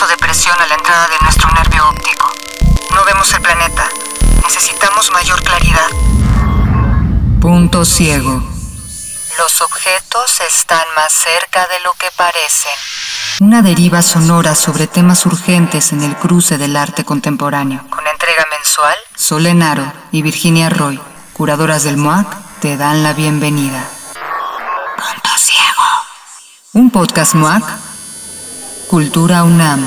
paso de presión a la entrada de nuestro nervio óptico. No vemos el planeta. Necesitamos mayor claridad. Punto ciego. Los objetos están más cerca de lo que parecen. Una deriva sonora sobre temas urgentes en el cruce del arte contemporáneo. Con entrega mensual, Solenaro y Virginia Roy, curadoras del MOAC, te dan la bienvenida. Punto Ciego. Un podcast MOAC. Cultura UNAM.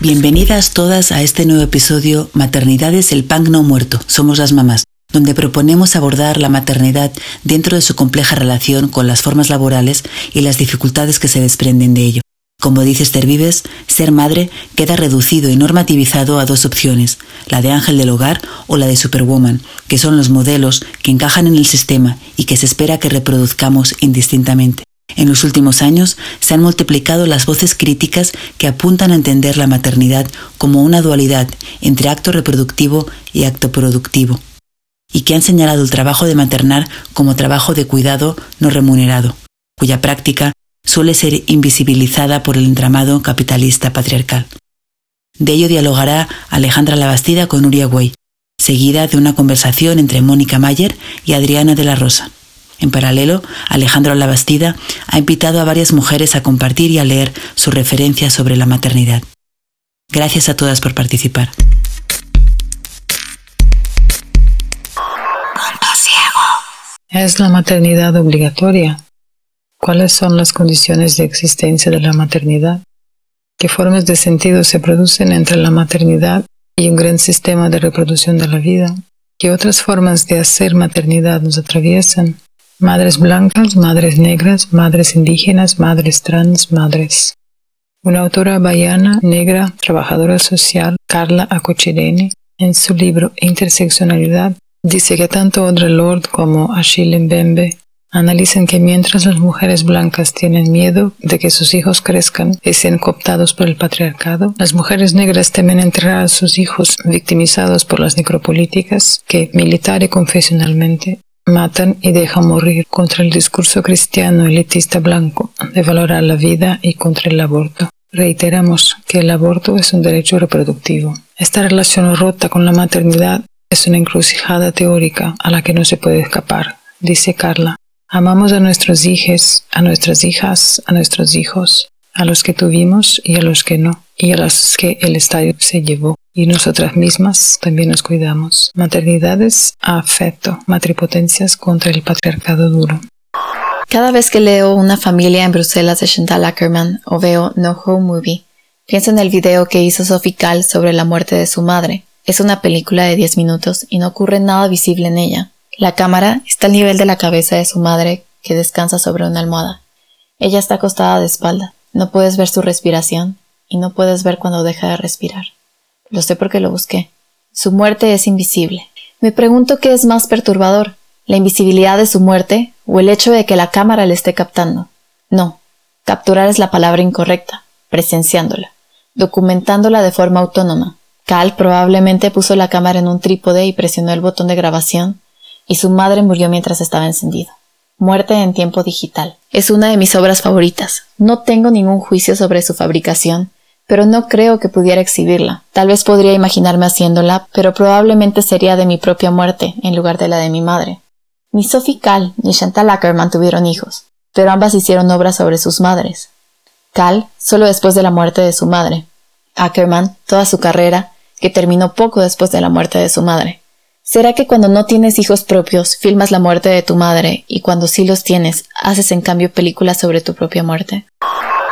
Bienvenidas todas a este nuevo episodio Maternidades el pan no muerto, somos las mamás, donde proponemos abordar la maternidad dentro de su compleja relación con las formas laborales y las dificultades que se desprenden de ello. Como dice Esther Vives, ser madre queda reducido y normativizado a dos opciones, la de ángel del hogar o la de superwoman, que son los modelos que encajan en el sistema y que se espera que reproduzcamos indistintamente. En los últimos años se han multiplicado las voces críticas que apuntan a entender la maternidad como una dualidad entre acto reproductivo y acto productivo, y que han señalado el trabajo de maternar como trabajo de cuidado no remunerado, cuya práctica suele ser invisibilizada por el entramado capitalista patriarcal. De ello dialogará Alejandra Labastida con Nuria Güey, seguida de una conversación entre Mónica Mayer y Adriana de la Rosa. En paralelo, Alejandro Labastida ha invitado a varias mujeres a compartir y a leer sus referencias sobre la maternidad. Gracias a todas por participar. ¿Es la maternidad obligatoria? ¿Cuáles son las condiciones de existencia de la maternidad? ¿Qué formas de sentido se producen entre la maternidad y un gran sistema de reproducción de la vida? ¿Qué otras formas de hacer maternidad nos atraviesan? Madres blancas, madres negras, madres indígenas, madres trans, madres. Una autora baiana, negra, trabajadora social, Carla Acochirene, en su libro Interseccionalidad, dice que tanto Audre Lorde como Achille Mbembe analizan que mientras las mujeres blancas tienen miedo de que sus hijos crezcan y sean cooptados por el patriarcado, las mujeres negras temen enterrar a sus hijos victimizados por las necropolíticas que, militar y confesionalmente, matan y dejan morir contra el discurso cristiano elitista blanco de valorar la vida y contra el aborto. Reiteramos que el aborto es un derecho reproductivo. Esta relación rota con la maternidad es una encrucijada teórica a la que no se puede escapar, dice Carla. Amamos a nuestros hijos, a nuestras hijas, a nuestros hijos, a los que tuvimos y a los que no, y a los que el estadio se llevó y nosotras mismas también nos cuidamos. Maternidades a afecto, matripotencias contra el patriarcado duro. Cada vez que leo Una familia en Bruselas de Chantal Ackerman o veo No Home Movie, pienso en el video que hizo Sophie Kahl sobre la muerte de su madre. Es una película de 10 minutos y no ocurre nada visible en ella. La cámara está al nivel de la cabeza de su madre que descansa sobre una almohada. Ella está acostada de espalda. No puedes ver su respiración y no puedes ver cuando deja de respirar. Lo sé porque lo busqué. Su muerte es invisible. Me pregunto qué es más perturbador, la invisibilidad de su muerte o el hecho de que la cámara le esté captando. No, capturar es la palabra incorrecta, presenciándola, documentándola de forma autónoma. Cal probablemente puso la cámara en un trípode y presionó el botón de grabación, y su madre murió mientras estaba encendido. Muerte en tiempo digital. Es una de mis obras favoritas. No tengo ningún juicio sobre su fabricación, pero no creo que pudiera exhibirla. Tal vez podría imaginarme haciéndola, pero probablemente sería de mi propia muerte en lugar de la de mi madre. Ni Sophie Kahl ni Chantal Ackerman tuvieron hijos, pero ambas hicieron obras sobre sus madres. Kahl solo después de la muerte de su madre. Ackerman toda su carrera, que terminó poco después de la muerte de su madre. ¿Será que cuando no tienes hijos propios filmas la muerte de tu madre y cuando sí los tienes haces en cambio películas sobre tu propia muerte?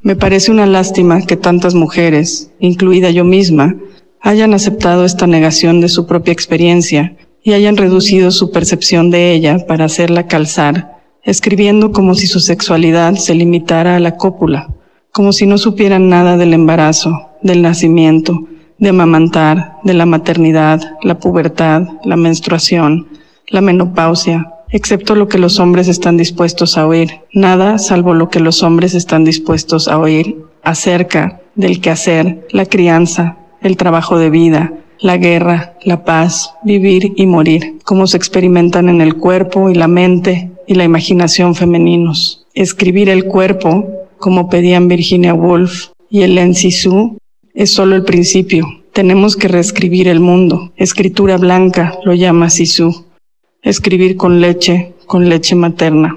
Me parece una lástima que tantas mujeres, incluida yo misma, hayan aceptado esta negación de su propia experiencia y hayan reducido su percepción de ella para hacerla calzar, escribiendo como si su sexualidad se limitara a la cópula, como si no supieran nada del embarazo, del nacimiento, de amamantar, de la maternidad, la pubertad, la menstruación, la menopausia, excepto lo que los hombres están dispuestos a oír, nada salvo lo que los hombres están dispuestos a oír acerca del quehacer, la crianza, el trabajo de vida, la guerra, la paz, vivir y morir, cómo se experimentan en el cuerpo y la mente y la imaginación femeninos. Escribir el cuerpo, como pedían Virginia Woolf y Hélène Cixous, es solo el principio. Tenemos que reescribir el mundo. Escritura blanca, lo llama Cixous. Escribir con leche, con leche materna.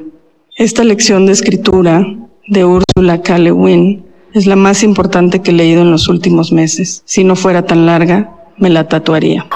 Esta lección de escritura de Ursula K. Le es la más importante que he leído en los últimos meses. Si no fuera tan larga, me la tatuaría.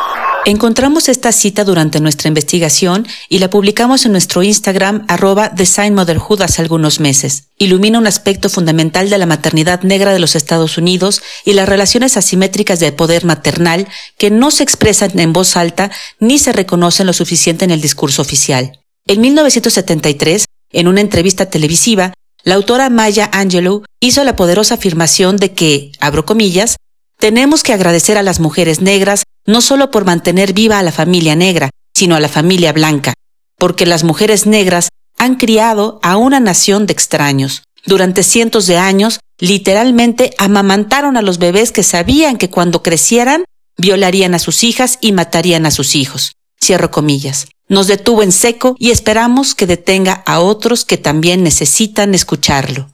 Encontramos esta cita durante nuestra investigación y la publicamos en nuestro Instagram arroba designmotherhood hace algunos meses. Ilumina un aspecto fundamental de la maternidad negra de los Estados Unidos y las relaciones asimétricas de poder maternal que no se expresan en voz alta ni se reconocen lo suficiente en el discurso oficial. En 1973, en una entrevista televisiva, la autora Maya Angelou hizo la poderosa afirmación de que, abro comillas, tenemos que agradecer a las mujeres negras no solo por mantener viva a la familia negra, sino a la familia blanca, porque las mujeres negras han criado a una nación de extraños. Durante cientos de años, literalmente amamantaron a los bebés que sabían que cuando crecieran, violarían a sus hijas y matarían a sus hijos. Cierro comillas. Nos detuvo en seco y esperamos que detenga a otros que también necesitan escucharlo.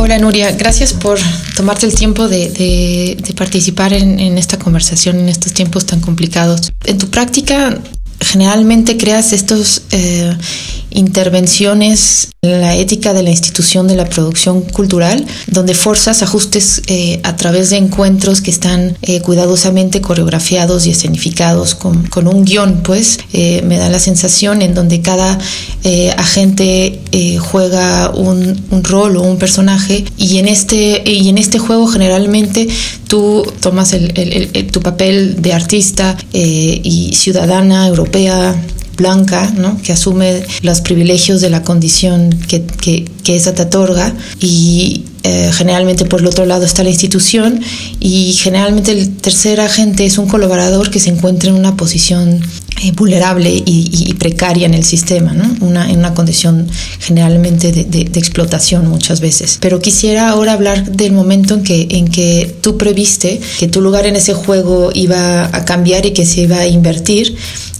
Hola Nuria, gracias por tomarte el tiempo de, participar en, en, esta conversación en estos tiempos tan complicados. En tu práctica, generalmente creas estos eh, intervenciones en la ética de la institución de la producción cultural, donde forzas ajustes eh, a través de encuentros que están eh, cuidadosamente coreografiados y escenificados con, con un guion, pues me da la sensación en donde cada agente juega un, un, rol o un personaje y en este, y en este juego generalmente tú tomas el, el, tu papel de artista y ciudadana europea blanca, ¿no? que asume los privilegios de la condición que, que, que esa te otorga y eh, generalmente por el otro lado está la institución y generalmente el tercer agente es un colaborador que se encuentra en una posición eh, vulnerable y, precaria en el sistema, ¿no? en una condición generalmente de, de, de, explotación muchas veces. Pero quisiera ahora hablar del momento en que, en que tú previste que tu lugar en ese juego iba a cambiar y que se iba a invertir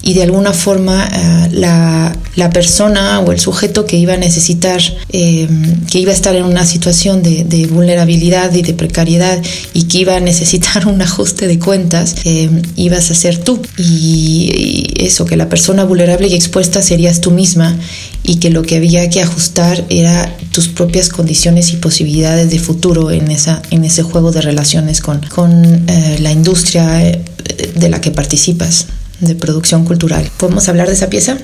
y de alguna forma uh, la, la, persona o el sujeto que iba a necesitar, eh, que iba a estar en una situación de, de, vulnerabilidad y de precariedad y que iba a necesitar un ajuste de cuentas, eh, ibas a ser tú. Y, y, eso, que la persona vulnerable y expuesta serías tú misma y que lo que había que ajustar era tus propias condiciones y posibilidades de futuro en, esa, en ese juego de relaciones con, con eh, la industria de la que participas de producción cultural. ¿Podemos hablar de esa pieza?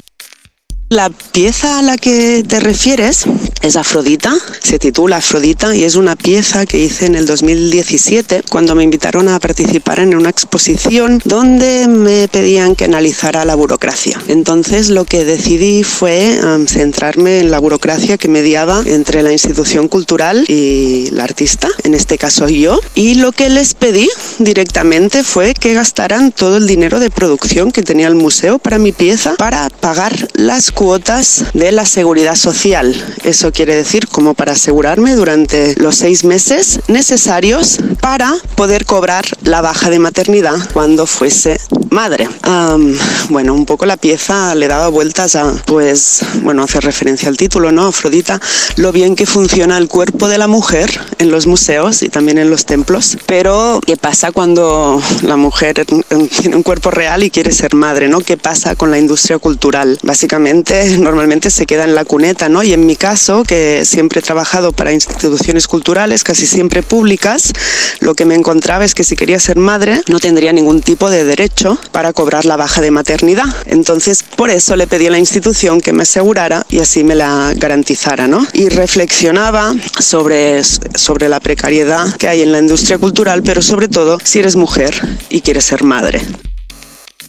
La pieza a la que te refieres es Afrodita, se titula Afrodita y es una pieza que hice en el 2017 cuando me invitaron a participar en una exposición donde me pedían que analizara la burocracia. Entonces lo que decidí fue centrarme en la burocracia que mediaba entre la institución cultural y la artista, en este caso yo, y lo que les pedí directamente fue que gastaran todo el dinero de producción que tenía el museo para mi pieza para pagar las cuotas de la seguridad social. Eso quiere decir como para asegurarme durante los seis meses necesarios para poder cobrar la baja de maternidad cuando fuese madre. Bueno, un poco la pieza le daba vueltas a, pues, bueno, hace referencia al título, ¿no? Afrodita, lo bien que funciona el cuerpo de la mujer en los museos y también en los templos, pero ¿qué pasa cuando la mujer tiene un cuerpo real y quiere ser madre, ¿no? ¿Qué pasa con la industria cultural? Básicamente, normalmente se queda en la cuneta, ¿no? Y en mi caso, que siempre he trabajado para instituciones culturales, casi siempre públicas, lo que me encontraba es que si quería ser madre no tendría ningún tipo de derecho para cobrar la baja de maternidad. Entonces, por eso le pedí a la institución que me asegurara y así me la garantizara, ¿no? Y reflexionaba sobre, sobre la precariedad que hay en la industria cultural, pero sobre todo si eres mujer y quieres ser madre.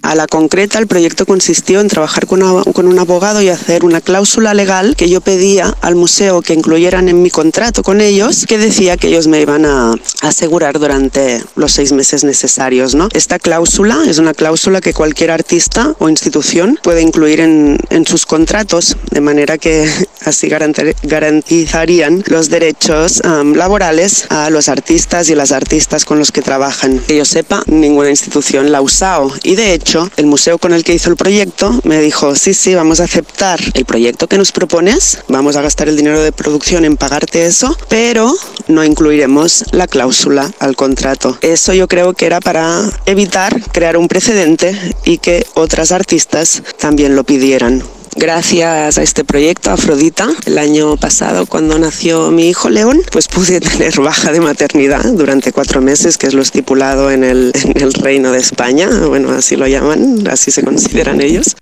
A la concreta, el proyecto consistió en trabajar con, un abogado y hacer una cláusula legal que yo pedía al museo que incluyeran en mi contrato con ellos, que decía que ellos me iban a asegurar durante los seis meses necesarios. ¿no? Esta cláusula es una cláusula que cualquier artista o institución puede incluir en, en sus contratos, de manera que así garantizarían los derechos laborales a los artistas y las artistas con los que trabajan. Que yo sepa, ninguna institución la ha usado y de hecho el museo con el que hizo el proyecto me dijo, sí, sí, vamos a aceptar el proyecto que nos propones, vamos a gastar el dinero de producción en pagarte eso, pero no incluiremos la cláusula al contrato. Eso yo creo que era para evitar crear un precedente y que otras artistas también lo pidieran. Gracias a este proyecto, Afrodita, el año pasado cuando nació mi hijo León, pues pude tener baja de maternidad durante cuatro meses, que es lo estipulado en el, en el Reino de España, bueno, así lo llaman, así se consideran ellos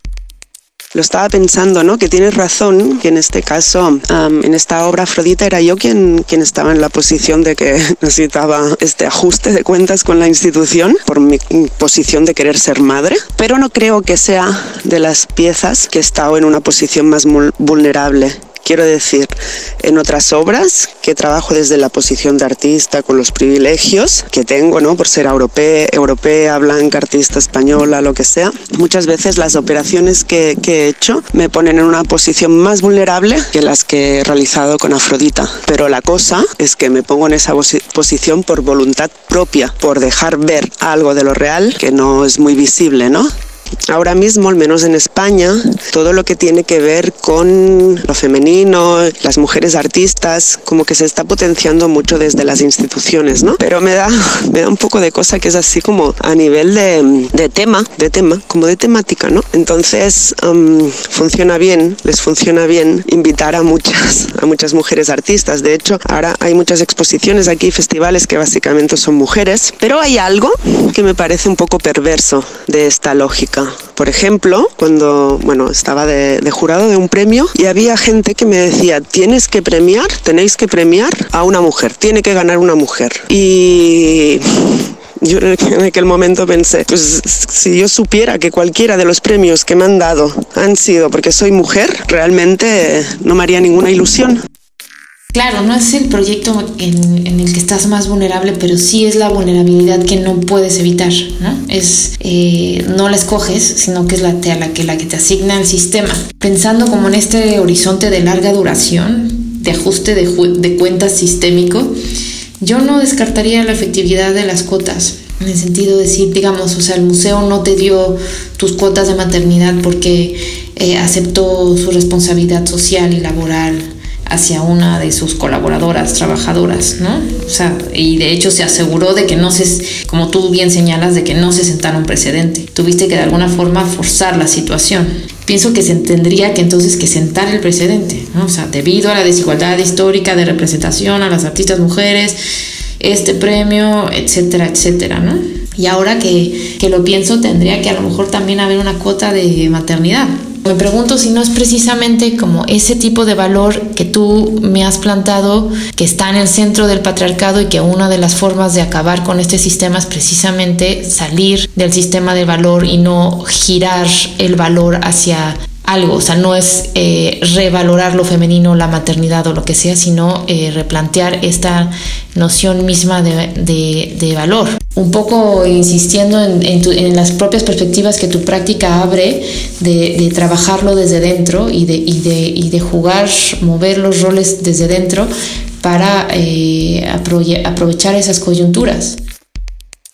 lo estaba pensando, ¿no? Que tienes razón, que en este caso, en esta obra Afrodita era yo quien, quien estaba en la posición de que necesitaba este ajuste de cuentas con la institución por mi posición de querer ser madre, pero no creo que sea de las piezas que he estado en una posición más vulnerable Quiero decir, en otras obras que trabajo desde la posición de artista con los privilegios que tengo, ¿no? Por ser europea, europea blanca, artista española, lo que sea, muchas veces las operaciones que, que he hecho me ponen en una posición más vulnerable que las que he realizado con Afrodita. Pero la cosa es que me pongo en esa posición por voluntad propia, por dejar ver algo de lo real que no es muy visible, ¿no? Ahora mismo, al menos en España, todo lo que tiene que ver con lo femenino, las mujeres artistas, como que se está potenciando mucho desde las instituciones, ¿no? Pero me da, me da un poco de cosa que es así como a nivel de, de tema, de tema, como de temática, ¿no? Entonces, funciona bien, les funciona bien invitar a muchas, a muchas mujeres artistas. De hecho, ahora hay muchas exposiciones aquí, festivales que básicamente son mujeres, pero hay algo que me parece un poco perverso de esta lógica. Por ejemplo, cuando bueno, estaba de, jurado de un premio y había gente que me decía, tienes que premiar, tenéis que premiar a una mujer, tiene que ganar una mujer. Y yo en aquel momento pensé, pues si yo supiera que cualquiera de los premios que me han dado han sido porque soy mujer, realmente no me haría ninguna ilusión. Claro, no es el proyecto en, el que estás más vulnerable, pero sí es la vulnerabilidad que no puedes evitar, ¿no? Es, eh, no la escoges, sino que es la, que, la que te asigna el sistema. Pensando como en este horizonte de larga duración, de ajuste de, de cuentas sistémico, yo no descartaría la efectividad de las cuotas. En el sentido de decir, digamos, o sea, el museo no te dio tus cuotas de maternidad porque eh, aceptó su responsabilidad social y laboral hacia una de sus colaboradoras, trabajadoras, ¿no? O sea, y de hecho se aseguró de que no se, como tú bien señalas, de que no se sentara un precedente. Tuviste que de alguna forma forzar la situación. Pienso que se tendría que entonces que sentar el precedente, ¿no? O sea, debido a la desigualdad histórica de representación a las artistas mujeres, este premio, etcétera, etcétera, ¿no? Y ahora que, que lo pienso, tendría que a lo mejor también haber una cuota de maternidad, me pregunto si no es precisamente como ese tipo de valor que tú me has plantado, que está en el centro del patriarcado y que una de las formas de acabar con este sistema es precisamente salir del sistema de valor y no girar el valor hacia algo, o sea, no es eh, revalorar lo femenino, la maternidad o lo que sea, sino eh, replantear esta noción misma de, valor. Un poco insistiendo en, las propias perspectivas que tu práctica abre de, trabajarlo desde dentro y de, y de, jugar, mover los roles desde dentro para eh, aprovechar esas coyunturas.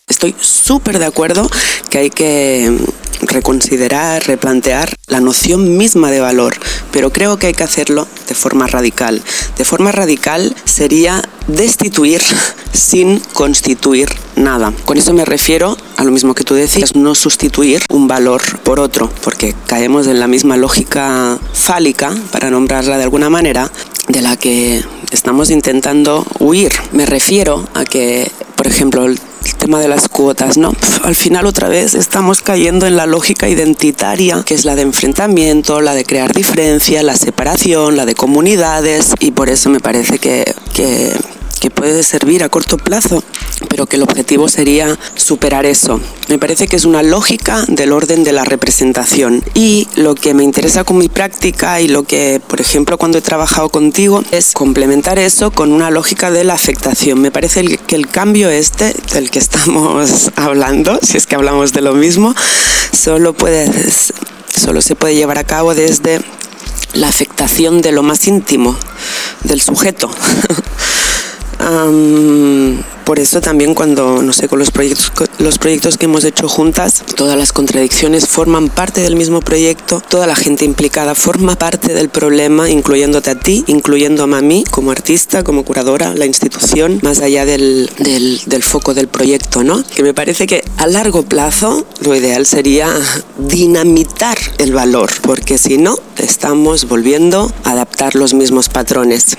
Estoy súper de acuerdo que hay que reconsiderar, replantear la noción misma de valor, pero creo que hay que hacerlo de forma radical. De forma radical sería destituir sin constituir nada. Con eso me refiero a lo mismo que tú decías, no sustituir un valor por otro, porque caemos en la misma lógica fálica, para nombrarla de alguna manera, de la que estamos intentando huir. Me refiero a que, por ejemplo, el tema de las cuotas, ¿no? Al final otra vez estamos cayendo en la lógica identitaria, que es la de enfrentamiento, la de crear diferencia, la separación, la de comunidades, y por eso me parece que, que que puede servir a corto plazo, pero que el objetivo sería superar eso. Me parece que es una lógica del orden de la representación. Y lo que me interesa con mi práctica y lo que, por ejemplo, cuando he trabajado contigo, es complementar eso con una lógica de la afectación. Me parece que el cambio este del que estamos hablando, si es que hablamos de lo mismo, solo, puede, solo se puede llevar a cabo desde la afectación de lo más íntimo del sujeto. por eso también cuando, no sé, con los proyectos, los proyectos que hemos hecho juntas, todas las contradicciones forman parte del mismo proyecto, toda la gente implicada forma parte del problema, incluyéndote a ti, incluyendo a mí como artista, como curadora, la institución, más allá del, del, del foco del proyecto, ¿no? Que me parece que a largo plazo lo ideal sería dinamitar el valor, porque si no, estamos volviendo a adaptar los mismos patrones.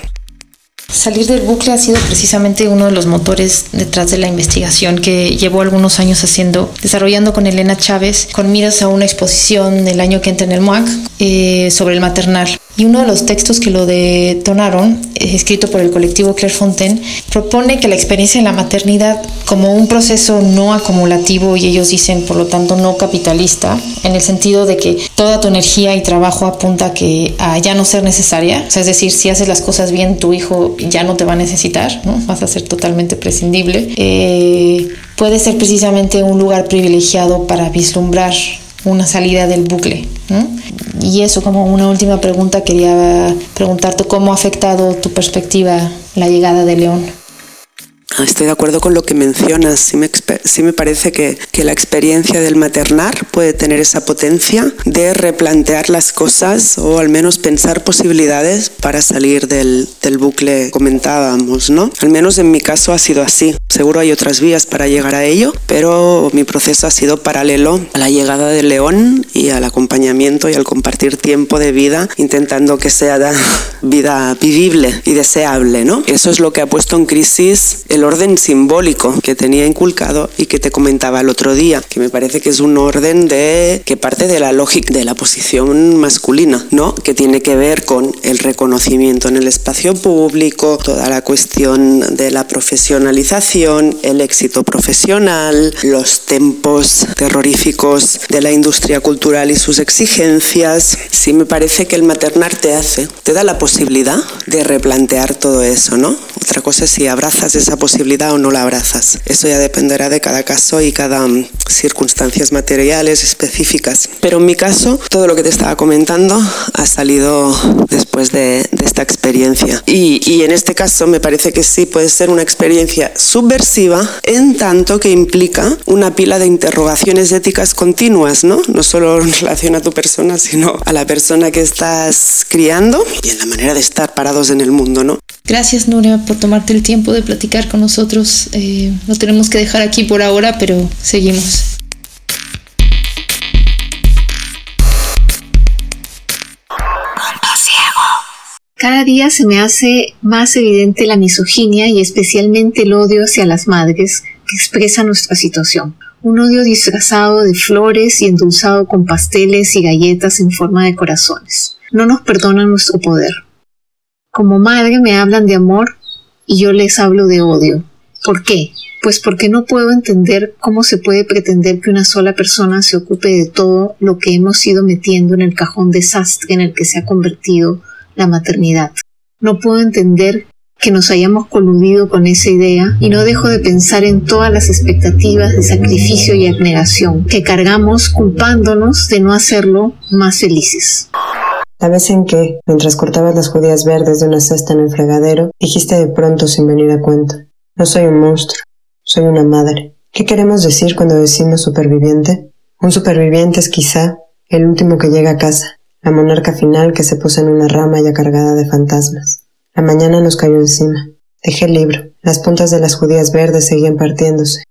Salir del bucle ha sido precisamente uno de los motores detrás de la investigación que llevo algunos años haciendo, desarrollando con Elena Chávez, con miras a una exposición del año que entra en el MUAC eh, sobre el maternal. Y uno de los textos que lo detonaron, escrito por el colectivo Claire Fontaine, propone que la experiencia en la maternidad como un proceso no acumulativo y ellos dicen por lo tanto no capitalista, en el sentido de que toda tu energía y trabajo apunta a que a ya no ser necesaria, o es decir, si haces las cosas bien, tu hijo ya no te va a necesitar, ¿no? vas a ser totalmente prescindible, eh, puede ser precisamente un lugar privilegiado para vislumbrar una salida del bucle. Y eso como una última pregunta, quería preguntarte cómo ha afectado tu perspectiva la llegada de León. Estoy de acuerdo con lo que mencionas. Sí me, sí me parece que, que, la experiencia del maternar puede tener esa potencia de replantear las cosas o al menos pensar posibilidades para salir del, del bucle comentábamos, ¿no? Al menos en mi caso ha sido así. Seguro hay otras vías para llegar a ello, pero mi proceso ha sido paralelo a la llegada de León y al acompañamiento y al compartir tiempo de vida, intentando que sea vida vivible y deseable, ¿no? Eso es lo que ha puesto en crisis el orden simbólico que tenía inculcado y que te comentaba el otro día, que me parece que es un orden de que parte de la lógica de la posición masculina, ¿no? Que tiene que ver con el reconocimiento en el espacio público, toda la cuestión de la profesionalización el éxito profesional, los tempos terroríficos de la industria cultural y sus exigencias. Sí me parece que el maternar te hace, te da la posibilidad de replantear todo eso, ¿no? Otra cosa es si abrazas esa posibilidad o no la abrazas. Eso ya dependerá de cada caso y cada mm, circunstancias materiales específicas. Pero en mi caso, todo lo que te estaba comentando ha salido después de, esta experiencia. Y, y en este caso me parece que sí puede ser una experiencia sub en tanto que implica una pila de interrogaciones éticas continuas, ¿no? No solo en relación a tu persona, sino a la persona que estás criando y en la manera de estar parados en el mundo, ¿no? Gracias, Nuria, por tomarte el tiempo de platicar con nosotros. Eh, lo tenemos que dejar aquí por ahora, pero seguimos. Cada día se me hace más evidente la misoginia y especialmente el odio hacia las madres que expresa nuestra situación. Un odio disfrazado de flores y endulzado con pasteles y galletas en forma de corazones. No nos perdonan nuestro poder. Como madre me hablan de amor y yo les hablo de odio. ¿Por qué? Pues porque no puedo entender cómo se puede pretender que una sola persona se ocupe de todo lo que hemos ido metiendo en el cajón desastre en el que se ha convertido la maternidad. No puedo entender que nos hayamos coludido con esa idea y no dejo de pensar en todas las expectativas de sacrificio y abnegación que cargamos culpándonos de no hacerlo más felices. La vez en que, mientras cortabas las judías verdes de una cesta en el fregadero, dijiste de pronto sin venir a cuento, no soy un monstruo, soy una madre. ¿Qué queremos decir cuando decimos superviviente? Un superviviente es quizá el último que llega a casa, la monarca final que se puso en una rama ya cargada de fantasmas. La mañana nos cayó encima. Dejé el libro. Las puntas de las judías verdes seguían partiéndose.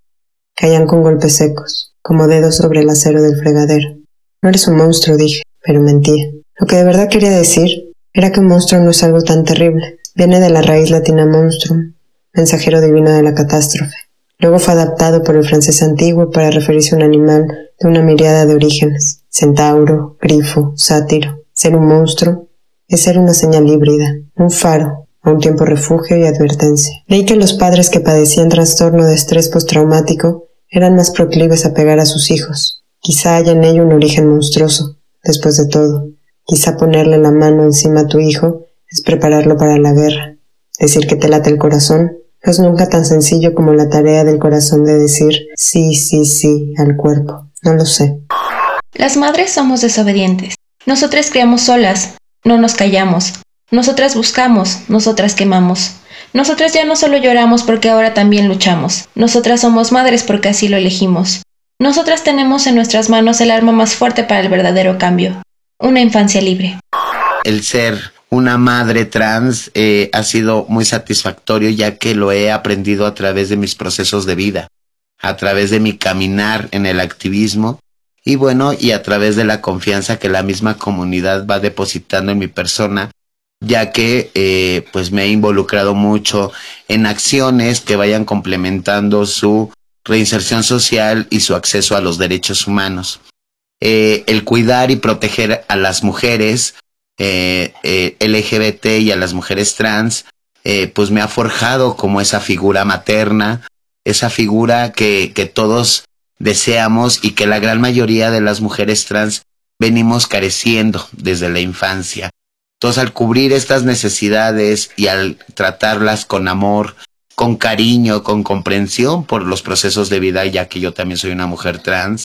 Caían con golpes secos, como dedos sobre el acero del fregadero. No eres un monstruo, dije, pero mentía. Lo que de verdad quería decir era que monstruo no es algo tan terrible. Viene de la raíz latina monstrum, mensajero divino de la catástrofe. Luego fue adaptado por el francés antiguo para referirse a un animal de una miriada de orígenes centauro, grifo, sátiro. Ser un monstruo es ser una señal híbrida, un faro a un tiempo refugio y advertencia. Leí que los padres que padecían trastorno de estrés postraumático eran más proclives a pegar a sus hijos. Quizá haya en ello un origen monstruoso, después de todo. Quizá ponerle la mano encima a tu hijo es prepararlo para la guerra. Decir que te late el corazón no es nunca tan sencillo como la tarea del corazón de decir sí, sí, sí al cuerpo. No lo sé. Las madres somos desobedientes. Nosotras criamos solas, no nos callamos. Nosotras buscamos, nosotras quemamos. Nosotras ya no solo lloramos porque ahora también luchamos. Nosotras somos madres porque así lo elegimos. Nosotras tenemos en nuestras manos el arma más fuerte para el verdadero cambio. Una infancia libre. El ser una madre trans eh, ha sido muy satisfactorio ya que lo he aprendido a través de mis procesos de vida, a través de mi caminar en el activismo y bueno, y a través de la confianza que la misma comunidad va depositando en mi persona, ya que eh, pues me he involucrado mucho en acciones que vayan complementando su reinserción social y su acceso a los derechos humanos. Eh, el cuidar y proteger a las mujeres eh, eh LGBT y a las mujeres trans, eh, pues me ha forjado como esa figura materna, esa figura que, que todos deseamos y que la gran mayoría de las mujeres trans venimos careciendo desde la infancia. Entonces, al cubrir estas necesidades y al tratarlas con amor, con cariño, con comprensión por los procesos de vida, ya que yo también soy una mujer trans,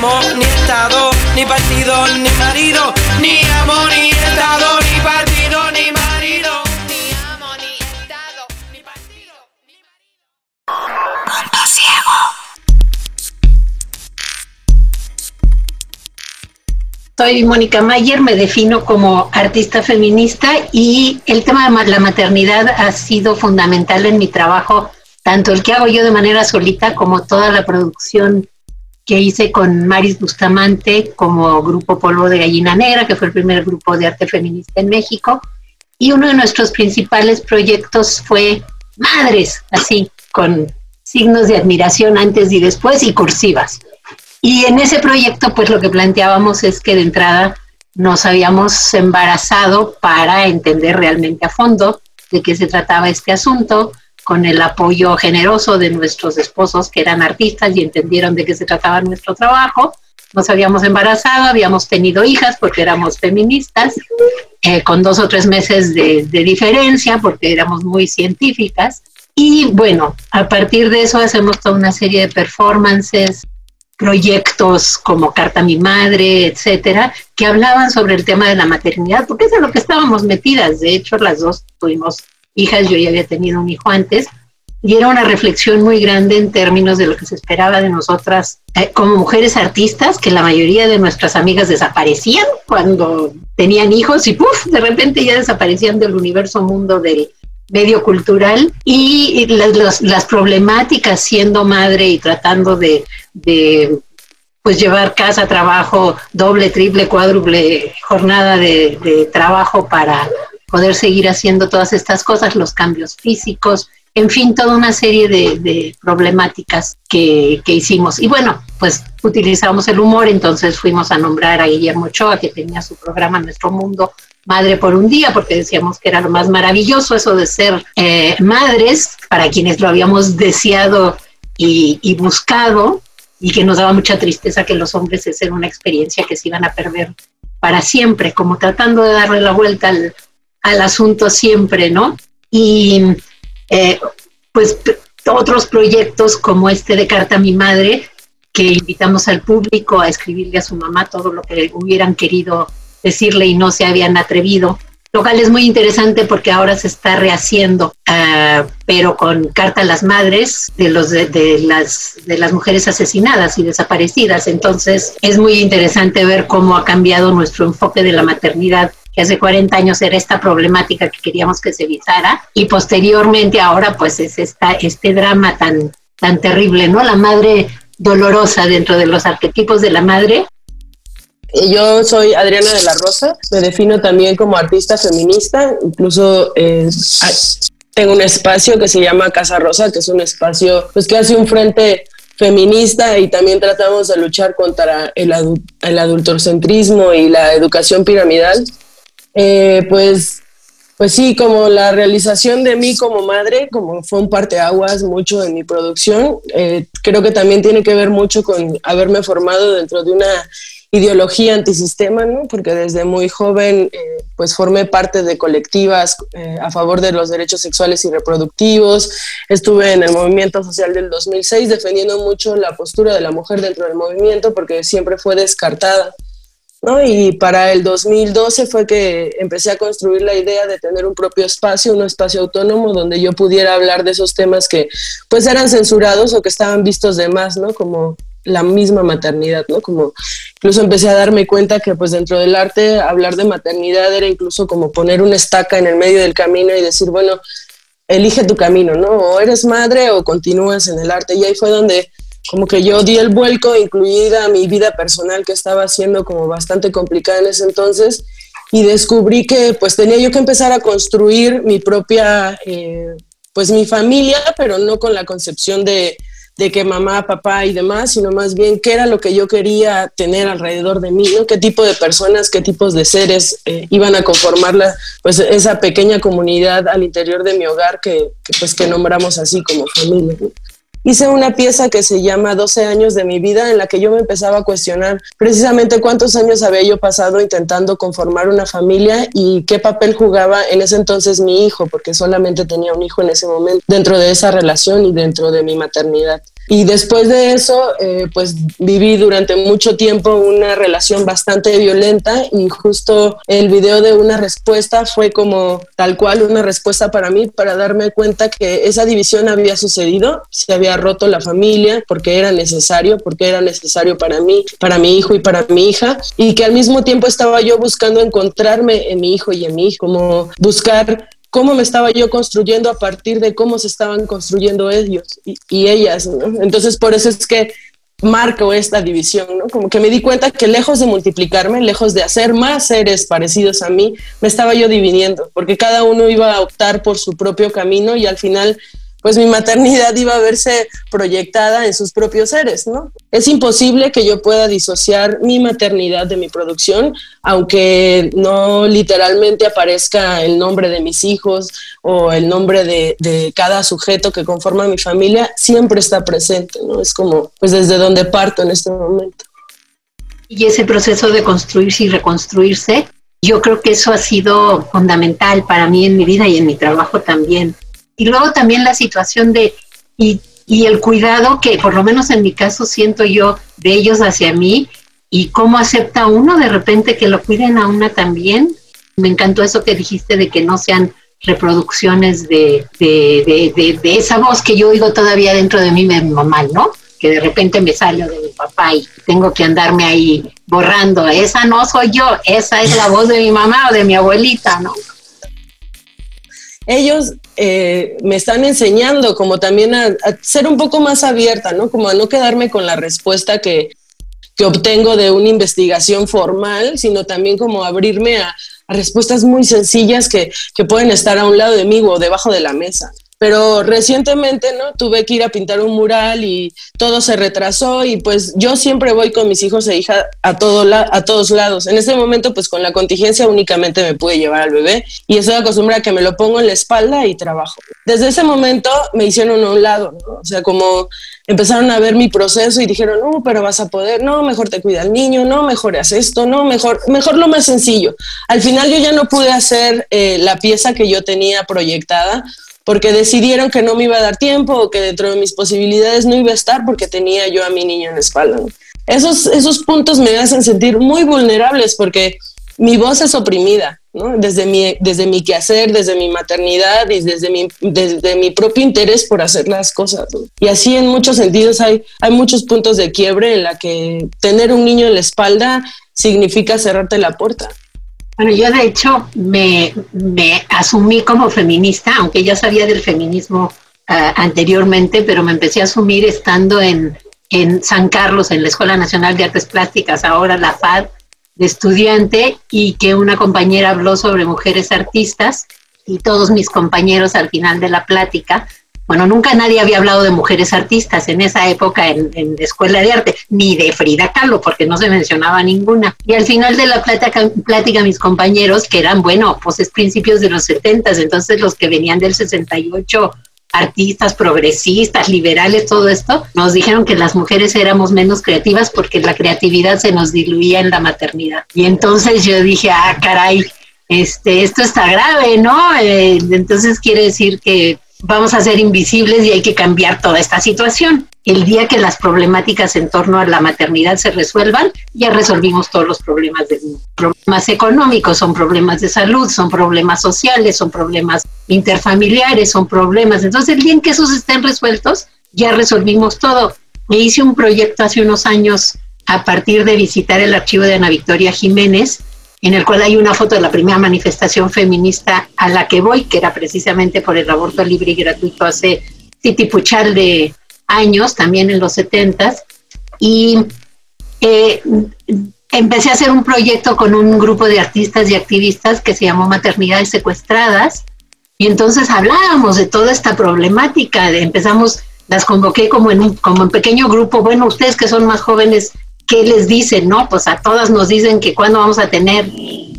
ni amo, ni estado, ni partido, ni marido, ni amo, ni estado, ni partido, ni marido. Ni amo, ni estado, ni partido, ni marido. Punto ciego. Soy Mónica Mayer, me defino como artista feminista y el tema de la maternidad ha sido fundamental en mi trabajo, tanto el que hago yo de manera solita como toda la producción que hice con Maris Bustamante como grupo Polvo de Gallina Negra, que fue el primer grupo de arte feminista en México. Y uno de nuestros principales proyectos fue Madres, así, con signos de admiración antes y después y cursivas. Y en ese proyecto, pues lo que planteábamos es que de entrada nos habíamos embarazado para entender realmente a fondo de qué se trataba este asunto, con el apoyo generoso de nuestros esposos que eran artistas y entendieron de qué se trataba nuestro trabajo. Nos habíamos embarazado, habíamos tenido hijas porque éramos feministas, eh, con dos o tres meses de, de diferencia porque éramos muy científicas. Y bueno, a partir de eso hacemos toda una serie de performances, proyectos como Carta a mi Madre, etcétera, que hablaban sobre el tema de la maternidad, porque es en lo que estábamos metidas. De hecho, las dos tuvimos hijas, yo ya había tenido un hijo antes, y era una reflexión muy grande en términos de lo que se esperaba de nosotras eh, como mujeres artistas, que la mayoría de nuestras amigas desaparecían cuando tenían hijos y ¡puf! de repente ya desaparecían del universo mundo del medio cultural y las, las, las problemáticas siendo madre y tratando de, de pues llevar casa, trabajo, doble, triple, cuádruple jornada de, de trabajo para poder seguir haciendo todas estas cosas, los cambios físicos, en fin, toda una serie de, de problemáticas que, que, hicimos. Y bueno, pues utilizamos el humor, entonces fuimos a nombrar a Guillermo Ochoa, que tenía su programa Nuestro Mundo Madre por un Día, porque decíamos que era lo más maravilloso eso de ser eh, madres, para quienes lo habíamos deseado y, y buscado, y que nos daba mucha tristeza que los hombres es una experiencia que se iban a perder para siempre, como tratando de darle la vuelta al, al asunto siempre, ¿no? Y eh, pues otros proyectos como este de Carta a mi Madre, que invitamos al público a escribirle a su mamá todo lo que hubieran querido decirle y no se habían atrevido. Lo cual es muy interesante porque ahora se está rehaciendo, uh, pero con Carta a las Madres de, los de, las, de las mujeres asesinadas y desaparecidas. Entonces es muy interesante ver cómo ha cambiado nuestro enfoque de la maternidad que hace 40 años era esta problemática que queríamos que se visara y posteriormente ahora pues es esta, este drama tan, tan terrible, ¿no? La madre dolorosa dentro de los arquetipos de la madre. Yo soy Adriana de la Rosa, me defino también como artista feminista, incluso eh, tengo un espacio que se llama Casa Rosa, que es un espacio pues, que hace un frente feminista y también tratamos de luchar contra el, el adultocentrismo y la educación piramidal. Eh, pues, pues sí, como la realización de mí como madre, como fue un parteaguas mucho en mi producción, eh, creo que también tiene que ver mucho con haberme formado dentro de una ideología antisistema, ¿no? porque desde muy joven eh, pues formé parte de colectivas eh, a favor de los derechos sexuales y reproductivos, estuve en el movimiento social del 2006 defendiendo mucho la postura de la mujer dentro del movimiento porque siempre fue descartada. ¿No? Y para el 2012 fue que empecé a construir la idea de tener un propio espacio, un espacio autónomo donde yo pudiera hablar de esos temas que pues eran censurados o que estaban vistos de más, ¿no? Como la misma maternidad, ¿no? Como incluso empecé a darme cuenta que pues dentro del arte hablar de maternidad era incluso como poner una estaca en el medio del camino y decir, bueno, elige tu camino, ¿no? O eres madre o continúas en el arte. Y ahí fue donde como que yo di el vuelco, incluida mi vida personal que estaba siendo como bastante complicada en ese entonces y descubrí que pues tenía yo que empezar a construir mi propia, eh, pues mi familia, pero no con la concepción de de que mamá, papá y demás, sino más bien qué era lo que yo quería tener alrededor de mí, ¿no? qué tipo de personas, qué tipos de seres eh, iban a conformar la, pues, esa pequeña comunidad al interior de mi hogar que, pues, que nombramos así como familia hice una pieza que se llama 12 años de mi vida en la que yo me empezaba a cuestionar precisamente cuántos años había yo pasado intentando conformar una familia y qué papel jugaba en ese entonces mi hijo, porque solamente tenía un hijo en ese momento dentro de esa relación y dentro de mi maternidad. Y después de eso, eh, pues viví durante mucho tiempo una relación bastante violenta y justo el video de una respuesta fue como tal cual una respuesta para mí, para darme cuenta que esa división había sucedido, se había roto la familia porque era necesario, porque era necesario para mí, para mi hijo y para mi hija, y que al mismo tiempo estaba yo buscando encontrarme en mi hijo y en hijo, como buscar cómo me estaba yo construyendo a partir de cómo se estaban construyendo ellos y, ellas. Entonces, por eso es que marco esta división, ¿no? Como que me di cuenta que lejos de multiplicarme, lejos de hacer más seres parecidos a mí, me estaba yo dividiendo, porque cada uno iba a optar por su propio camino y al final pues mi maternidad iba a verse proyectada en sus propios seres, ¿no? Es imposible que yo pueda disociar mi maternidad de mi producción, aunque no literalmente aparezca el nombre de mis hijos o el nombre de, cada sujeto que conforma mi familia, siempre está presente, ¿no? Es como, pues desde donde parto en este momento. Y ese proceso de construirse y reconstruirse, yo creo que eso ha sido fundamental para mí en mi vida y en mi trabajo también y luego también la situación de, y, y el cuidado que por lo menos en mi caso siento yo de ellos hacia mí y cómo acepta uno de repente que lo cuiden a una también. Me encantó eso que dijiste de que no sean reproducciones de, de, de, de, esa voz que yo oigo todavía dentro de mí, mi mamá, ¿no? Que de repente me sale de mi papá y tengo que andarme ahí borrando. Esa no soy yo, esa es la voz de mi mamá o de mi abuelita, ¿no? Ellos eh, me están enseñando como también a, ser un poco más abierta, ¿no? Como a no quedarme con la respuesta que, que obtengo de una investigación formal, sino también como abrirme a, a respuestas muy sencillas que, que, pueden estar a un lado de mí o debajo de la mesa pero recientemente no tuve que ir a pintar un mural y todo se retrasó y pues yo siempre voy con mis hijos e hija a todo a todos lados. En este momento pues con la contingencia únicamente me pude llevar al bebé y estoy acostumbrada a que me lo pongo en la espalda y trabajo. Desde ese momento me hicieron a un lado, o sea, como empezaron a ver mi proceso y dijeron, "No, pero vas a poder, no, mejor te cuida el niño, no, mejor haz esto, no, mejor mejor lo más sencillo." Al final yo ya no pude hacer eh, la pieza que yo tenía proyectada porque decidieron que no me iba a dar tiempo o que dentro de mis posibilidades no iba a estar porque tenía yo a mi niño en la espalda. Esos, esos puntos me hacen sentir muy vulnerables porque mi voz es oprimida, ¿no? desde, mi, desde mi quehacer, desde mi maternidad y desde mi, desde mi propio interés por hacer las cosas. Y así en muchos sentidos hay, hay muchos puntos de quiebre en la que tener un niño en la espalda significa cerrarte la puerta Bueno, yo de hecho me, me asumí como feminista, aunque ya sabía del feminismo ah, anteriormente, pero me empecé a asumir estando en, en San Carlos, en la Escuela Nacional de Artes Plásticas, ahora la FAD, de estudiante, y que una compañera habló sobre mujeres artistas, y todos mis compañeros al final de la plática bueno, nunca nadie había hablado de mujeres artistas en esa época en, la escuela de arte, ni de Frida Kahlo, porque no se mencionaba ninguna. Y al final de la plática, plática mis compañeros, que eran, bueno, pues es principios de los 70, entonces los que venían del 68 artistas, progresistas, liberales, todo esto, nos dijeron que las mujeres éramos menos creativas porque la creatividad se nos diluía en la maternidad. Y entonces yo dije, ah, caray, este, esto está grave, ¿no? Eh, entonces quiere decir que vamos a ser invisibles y hay que cambiar toda esta situación. El día que las problemáticas en torno a la maternidad se resuelvan, ya resolvimos todos los problemas del. Problemas económicos, son problemas de salud, son problemas sociales, son problemas interfamiliares, son problemas. Entonces, el día en que esos estén resueltos, ya resolvimos todo. Me hice un proyecto hace unos años a partir de visitar el archivo de Ana Victoria Jiménez, en el cual hay una foto de la primera manifestación feminista a la que voy, que era precisamente por el aborto libre y gratuito hace titipuchal de años, también en los setentas, y eh, empecé a hacer un proyecto con un grupo de artistas y activistas que se llamó Maternidades Secuestradas, y entonces hablábamos de toda esta problemática, de, empezamos, las convoqué como en un como en pequeño grupo, bueno, ustedes que son más jóvenes, ¿qué les dicen? No, pues a todas nos dicen que cuando vamos a tener,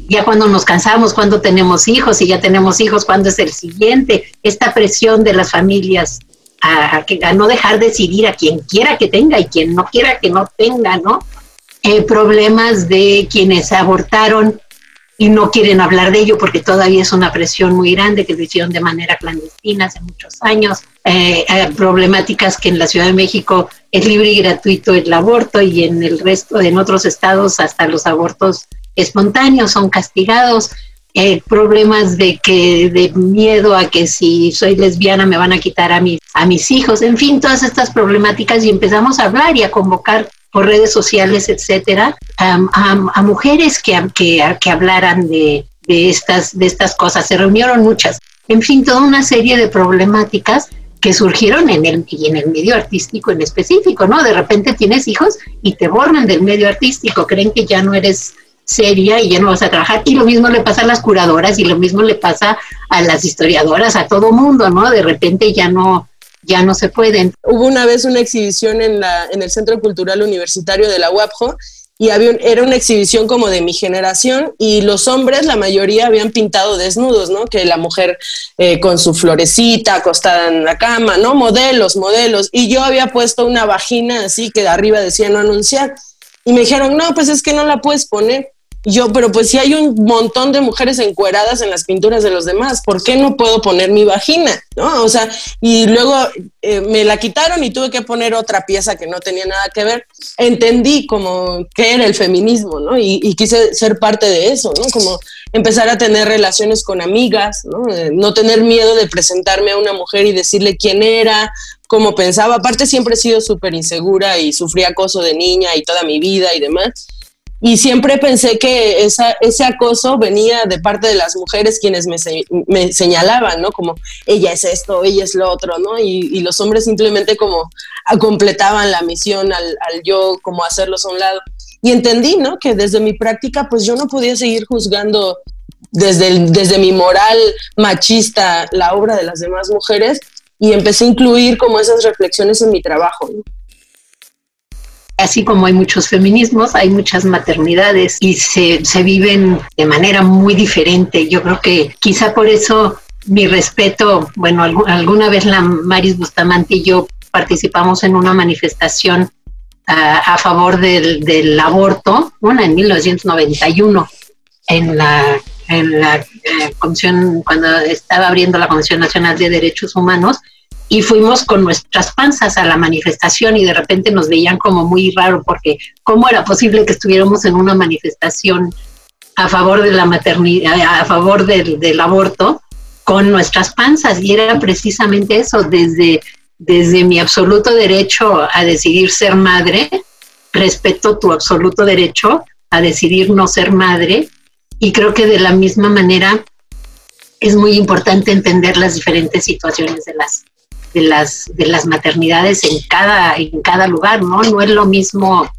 ya cuando nos cansamos, cuando tenemos hijos, y ya tenemos hijos, cuándo es el siguiente, esta presión de las familias a, a, no dejar decidir a quien quiera que tenga y quien no quiera que no tenga, ¿no? Eh, problemas de quienes abortaron y no quieren hablar de ello porque todavía es una presión muy grande que lo hicieron de manera clandestina hace muchos años. Eh, eh, problemáticas que en la Ciudad de México es libre y gratuito el aborto y en el resto, en otros estados hasta los abortos espontáneos son castigados. Eh, problemas de que de miedo a que si soy lesbiana me van a quitar a mis a mis hijos, en fin, todas estas problemáticas y empezamos a hablar y a convocar por redes sociales, etcétera, a, mujeres que, que, que hablaran de, de, estas, de estas cosas. Se reunieron muchas. En fin, toda una serie de problemáticas que surgieron en el, y en el medio artístico en específico, ¿no? De repente tienes hijos y te borran del medio artístico, creen que ya no eres seria y ya no vas a trabajar. Y lo mismo le pasa a las curadoras y lo mismo le pasa a las historiadoras, a todo mundo, ¿no? De repente ya no, ya no se pueden. Hubo una vez una exhibición en, la, en el Centro Cultural Universitario de la UAPJO y había era una exhibición como de mi generación y los hombres, la mayoría habían pintado desnudos, ¿no? Que la mujer eh, con su florecita acostada en la cama, ¿no? Modelos, modelos. Y yo había puesto una vagina así que arriba decía no anunciar. Y me dijeron, no, pues es que no la puedes poner yo, pero pues si hay un montón de mujeres encueradas en las pinturas de los demás, ¿por qué no puedo poner mi vagina? ¿No? O sea, y luego eh, me la quitaron y tuve que poner otra pieza que no tenía nada que ver. Entendí como qué era el feminismo, ¿no? Y, y, quise ser parte de eso, ¿no? Como empezar a tener relaciones con amigas, ¿no? Eh, no tener miedo de presentarme a una mujer y decirle quién era, cómo pensaba. Aparte siempre he sido súper insegura y sufrí acoso de niña y toda mi vida y demás y siempre pensé que ese acoso venía de parte de las mujeres quienes me, señalaban, ¿no? Como ella es esto, ella es lo otro, ¿no? Y, los hombres simplemente como completaban la misión al, yo como hacerlos a un lado. Y entendí, ¿no? Que desde mi práctica, pues yo no podía seguir juzgando desde, desde mi moral machista la obra de las demás mujeres y empecé a incluir como esas reflexiones en mi trabajo, ¿no? Así como hay muchos feminismos, hay muchas maternidades y se, se viven de manera muy diferente. Yo creo que quizá por eso mi respeto, bueno, alguna vez la Maris Bustamante y yo participamos en una manifestación a, a favor del, del, aborto, una en 1991, en la, en la eh, comisión, cuando estaba abriendo la Comisión Nacional de Derechos Humanos, y fuimos con nuestras panzas a la manifestación y de repente nos veían como muy raro porque cómo era posible que estuviéramos en una manifestación a favor de la maternidad, a favor del, del aborto con nuestras panzas y era precisamente eso, desde, desde mi absoluto derecho a decidir ser madre, respeto tu absoluto derecho a decidir no ser madre y creo que de la misma manera es muy importante entender las diferentes situaciones de las de las de las maternidades en cada en cada lugar no no es lo mismo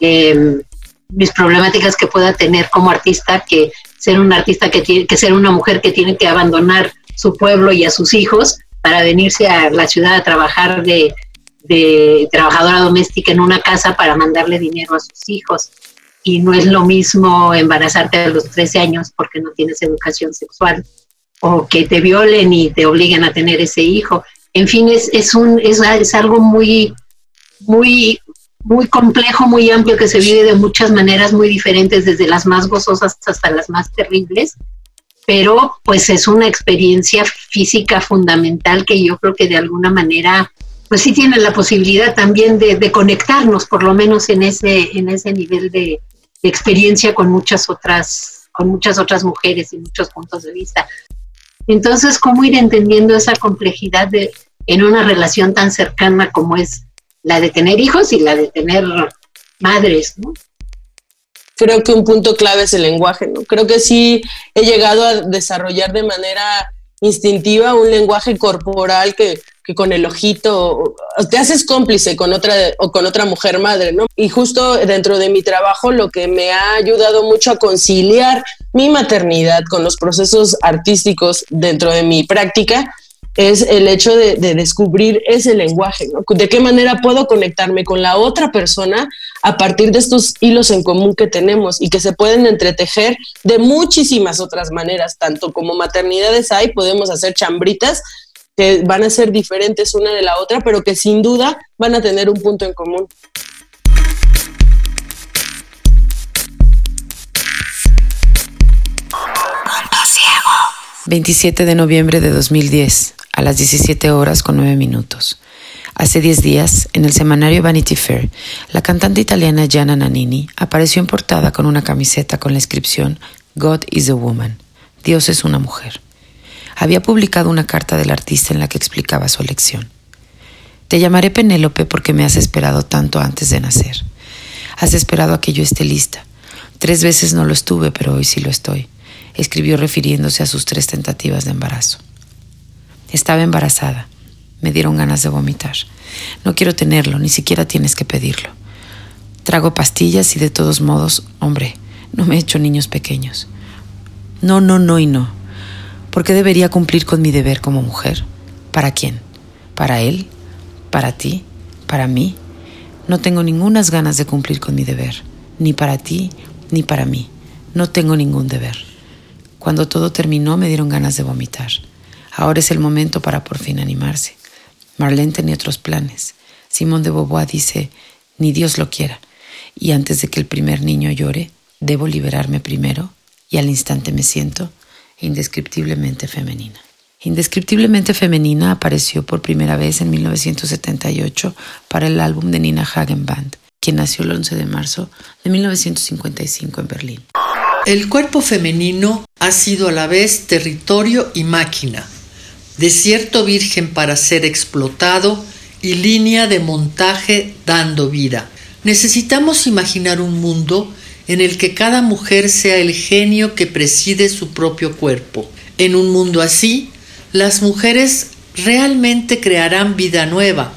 em, mis problemáticas que pueda tener como artista que ser un artista que tiene que ser una mujer que tiene que abandonar su pueblo y a sus hijos para venirse a la ciudad a trabajar de, de trabajadora doméstica en una casa para mandarle dinero a sus hijos. Y no es lo mismo embarazarte a los 13 años porque no tienes educación sexual o que te violen y te obliguen a tener ese hijo. En fin, es, es, un, es, es algo muy, muy, muy complejo, muy amplio, que se vive de muchas maneras muy diferentes, desde las más gozosas hasta las más terribles. Pero pues es una experiencia física fundamental que yo creo que de alguna manera pues sí tiene la posibilidad también de, conectarnos por lo menos en ese en ese nivel de, experiencia con muchas otras con muchas otras mujeres y muchos puntos de vista. Entonces cómo ir entendiendo esa complejidad de en una relación tan cercana como es la de tener hijos y la de tener madres ¿no? creo que un punto clave es el lenguaje, ¿no? Creo que sí he llegado a desarrollar de manera instintiva un lenguaje corporal que, que con el ojito te haces cómplice con otra o con otra mujer madre, ¿no? Y justo dentro de mi trabajo lo que me ha ayudado mucho a conciliar mi maternidad con los procesos artísticos dentro de mi práctica es el hecho de, descubrir ese lenguaje, ¿no? De qué manera puedo conectarme con la otra persona a partir de estos hilos en común que tenemos y que se pueden entretejer de muchísimas otras maneras, tanto como maternidades hay, podemos hacer chambritas que van a ser diferentes una de la otra, pero que sin duda van a tener un punto en común. 27 de noviembre de 2010 a las 17 horas con 9 minutos. Hace 10 días, en el semanario Vanity Fair, la cantante italiana Gianna Nannini apareció en portada con una camiseta con la inscripción God is a Woman, Dios es una mujer. Había publicado una carta del artista en la que explicaba su elección. Te llamaré Penélope porque me has esperado tanto antes de nacer. Has esperado a que yo esté lista. Tres veces no lo estuve, pero hoy sí lo estoy, escribió refiriéndose a sus tres tentativas de embarazo. Estaba embarazada. Me dieron ganas de vomitar. No quiero tenerlo, ni siquiera tienes que pedirlo. Trago pastillas y de todos modos, hombre, no me he hecho niños pequeños. No, no, no y no. ¿Por qué debería cumplir con mi deber como mujer? ¿Para quién? ¿Para él? ¿Para ti? ¿Para mí? No tengo ningunas ganas de cumplir con mi deber, ni para ti, ni para mí. No tengo ningún deber. Cuando todo terminó me dieron ganas de vomitar. Ahora es el momento para por fin animarse. Marlene tenía otros planes. Simón de Beauvoir dice, ni Dios lo quiera. Y antes de que el primer niño llore, debo liberarme primero y al instante me siento indescriptiblemente femenina. Indescriptiblemente femenina apareció por primera vez en 1978 para el álbum de Nina Hagen Band, quien nació el 11 de marzo de 1955 en Berlín. El cuerpo femenino ha sido a la vez territorio y máquina desierto virgen para ser explotado y línea de montaje dando vida. Necesitamos imaginar un mundo en el que cada mujer sea el genio que preside su propio cuerpo. En un mundo así, las mujeres realmente crearán vida nueva,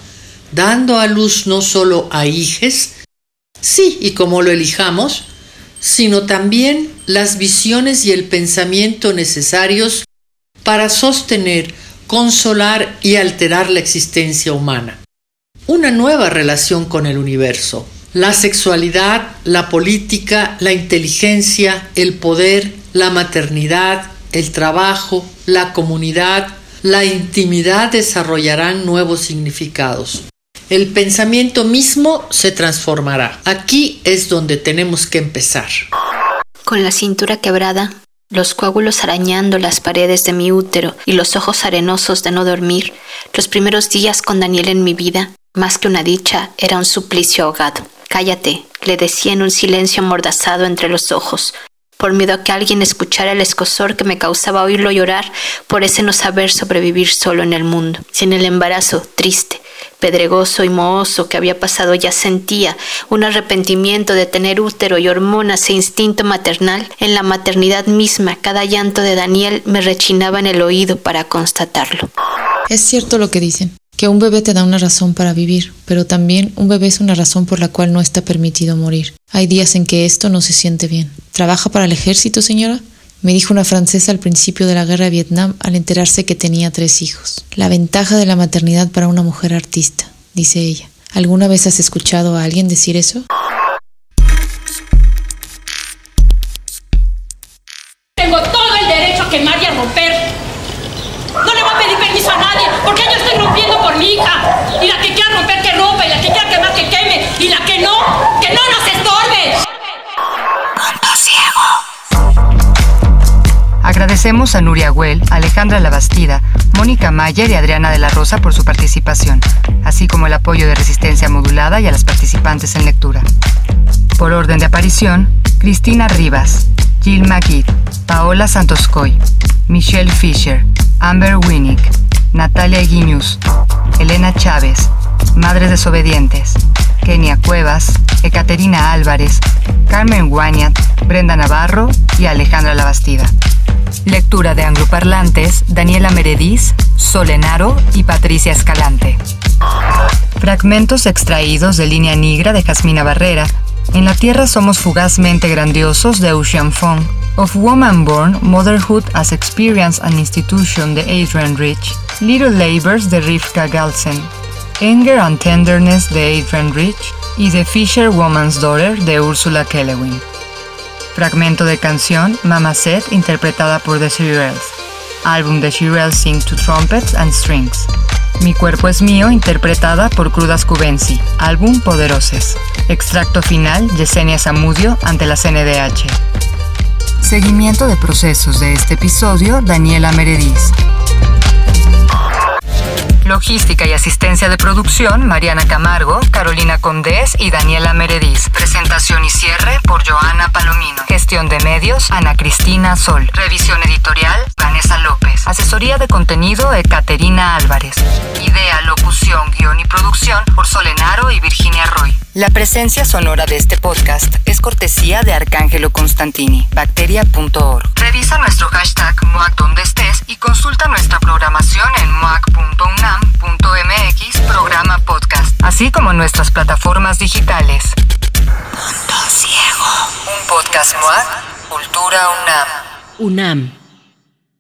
dando a luz no solo a hijes, sí, y como lo elijamos, sino también las visiones y el pensamiento necesarios para sostener consolar y alterar la existencia humana. Una nueva relación con el universo. La sexualidad, la política, la inteligencia, el poder, la maternidad, el trabajo, la comunidad, la intimidad desarrollarán nuevos significados. El pensamiento mismo se transformará. Aquí es donde tenemos que empezar. Con la cintura quebrada, los coágulos arañando las paredes de mi útero y los ojos arenosos de no dormir, los primeros días con Daniel en mi vida, más que una dicha, era un suplicio ahogado. Cállate, le decía en un silencio amordazado entre los ojos. Por miedo a que alguien escuchara el escosor que me causaba oírlo llorar por ese no saber sobrevivir solo en el mundo. Si en el embarazo, triste, pedregoso y mohoso que había pasado ya sentía un arrepentimiento de tener útero y hormonas e instinto maternal, en la maternidad misma cada llanto de Daniel me rechinaba en el oído para constatarlo. Es cierto lo que dicen que un bebé te da una razón para vivir, pero también un bebé es una razón por la cual no está permitido morir. Hay días en que esto no se siente bien. ¿Trabaja para el ejército, señora? Me dijo una francesa al principio de la guerra de Vietnam al enterarse que tenía tres hijos. La ventaja de la maternidad para una mujer artista, dice ella. ¿Alguna vez has escuchado a alguien decir eso? Agradecemos a Nuria Güell, Alejandra Labastida, Mónica Mayer y Adriana de la Rosa por su participación, así como el apoyo de Resistencia Modulada y a las participantes en lectura. Por orden de aparición, Cristina Rivas, Jill McGee, Paola Santoscoy, Michelle Fisher, Amber Winnick, Natalia Guiñuz, Elena Chávez, Madres Desobedientes, Kenia Cuevas, Ecaterina Álvarez, Carmen Guañat, Brenda Navarro y Alejandra Labastida. Lectura de angloparlantes Daniela Merediz, Solenaro y Patricia Escalante. Fragmentos extraídos de Línea Negra de Jasmina Barrera. En la Tierra somos fugazmente grandiosos de Ocean Fong. Of Woman Born, Motherhood as Experience and Institution de Adrian Rich. Little Labors de Rivka Galsen. Anger and Tenderness de Adrian Rich y The Fisher Woman's Daughter de Ursula Kellewin. Fragmento de canción Mama Set interpretada por The Shirelles. Álbum de Shirelles Sing to Trumpets and Strings. Mi cuerpo es mío interpretada por Crudas Cubensi. Álbum Poderoses. Extracto final Yesenia Zamudio ante la CNDH. Seguimiento de procesos de este episodio Daniela Merediz. Logística y asistencia de producción, Mariana Camargo, Carolina Condés y Daniela Merediz. Presentación y cierre por Joana Palomino. Gestión de medios, Ana Cristina Sol. Revisión editorial, Vanessa López. Asesoría de contenido, Ekaterina Álvarez. Idea, locución, guion y producción por Solenaro y Virginia Roy. La presencia sonora de este podcast es cortesía de Arcángelo Constantini, bacteria.org. Revisa nuestro hashtag MOAC donde estés y consulta nuestra programación en moac.unam.mx programa podcast, así como en nuestras plataformas digitales. Punto Ciego. Un podcast MOAC, Cultura UNAM. UNAM